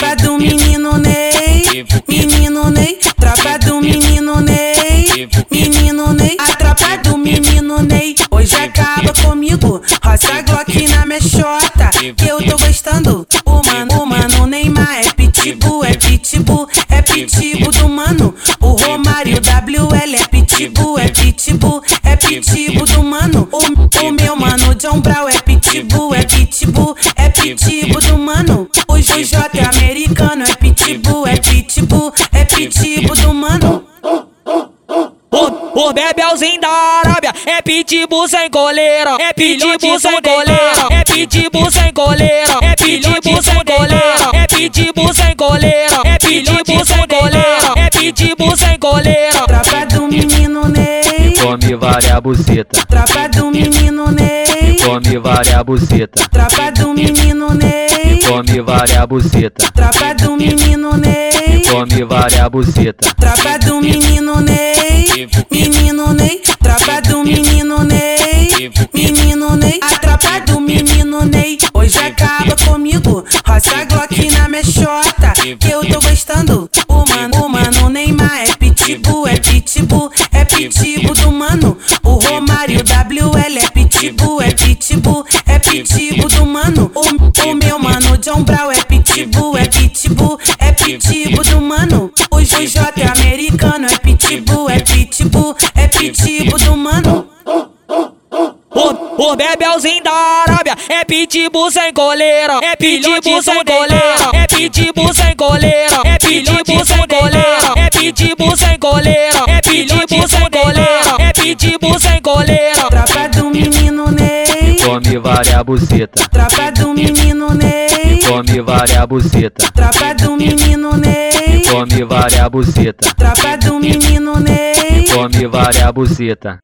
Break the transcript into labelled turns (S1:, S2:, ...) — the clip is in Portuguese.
S1: Tropa do menino Ney, menino Ney, tropa do menino Ney, menino Ney, a tropa do menino Ney. Hoje acaba comigo, roça Glock na mexota, que eu tô gostando. O mano, o mano Neymar é pitbull, é pitbull, é pitbull do mano. O Romário WL é pitbull, é pitbull, é pitbull do mano. O, o meu mano John Brown é pitbull, é pitbull, é pitbull do mano. O, J é americano, é pitbull, é pitbull, é pitbull do mano.
S2: O, o Bebelzinho da Arábia é pitbull sem coleira, é pitbull sem coleira, é pitbull sem coleira, é pitbull sem coleira, é pitbull sem coleira, é pitbull sem coleira, é pitbull sem coleira.
S3: Várias buceta,
S1: tropa do menino Ney,
S3: come várias buceta,
S1: tropa do menino Ney,
S3: come várias buceta,
S1: tropa do menino Ney.
S3: come várias buceta,
S1: Tropa do menino Ney, menino Ney, tropa do menino Ney, menino Ney, a tropa do menino Ney. Hoje acaba comigo, roça Glock na mexota, que eu tô gostando. Mano. O Romário WL é pitbull, é pitbull, é pitbull do mano. O, o meu mano John Brown é pitbull, é pitbull, é pitbull do mano. O, J é americano, é pitbull, é pitbull, é pitbull do mano.
S2: O, o Bebelzinho da Arábia é pitbull sem coleira, é pitbull sem coleira, é pitbull sem coleira, é pitbull sem coleira, é pitbull sem coleira, é pitbull sem pitbull sem coleira.
S1: Tropa do menino Ney,
S3: come várias buceta,
S1: tropa do menino Ney,
S3: come várias buceta,
S1: tropa do menino Ney,
S3: come várias buceta,
S1: tropa do menino Ney.
S3: come várias buceta.